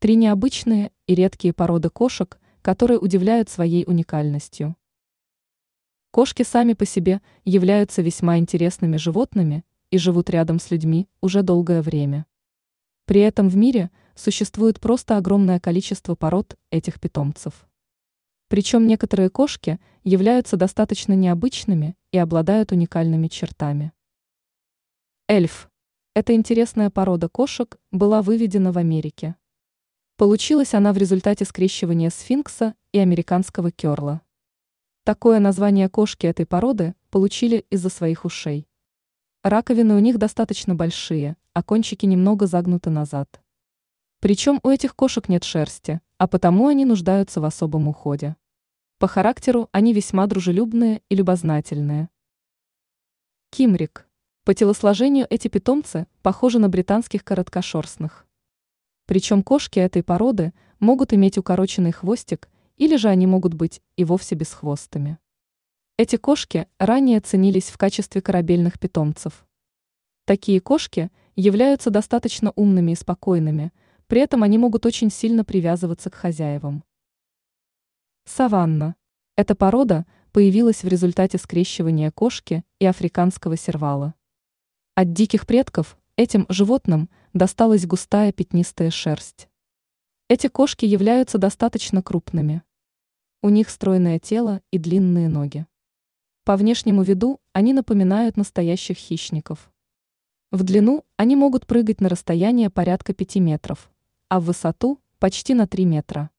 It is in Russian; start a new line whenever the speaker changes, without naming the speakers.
Три необычные и редкие породы кошек, которые удивляют своей уникальностью. Кошки сами по себе являются весьма интересными животными и живут рядом с людьми уже долгое время. При этом в мире существует просто огромное количество пород этих питомцев. Причем некоторые кошки являются достаточно необычными и обладают уникальными чертами. Эльф. Эта интересная порода кошек была выведена в Америке. Получилась она в результате скрещивания сфинкса и американского керла. Такое название кошки этой породы получили из-за своих ушей. Раковины у них достаточно большие, а кончики немного загнуты назад. Причем у этих кошек нет шерсти, а потому они нуждаются в особом уходе. По характеру они весьма дружелюбные и любознательные. Кимрик. По телосложению эти питомцы похожи на британских короткошерстных. Причем кошки этой породы могут иметь укороченный хвостик, или же они могут быть и вовсе бесхвостыми. Эти кошки ранее ценились в качестве корабельных питомцев. Такие кошки являются достаточно умными и спокойными, при этом они могут очень сильно привязываться к хозяевам. Саванна. Эта порода появилась в результате скрещивания кошки и африканского сервала. От диких предков этим животным досталась густая пятнистая шерсть. Эти кошки являются достаточно крупными. У них стройное тело и длинные ноги. По внешнему виду они напоминают настоящих хищников. В длину они могут прыгать на расстояние порядка 5 метров, а в высоту почти на 3 метра.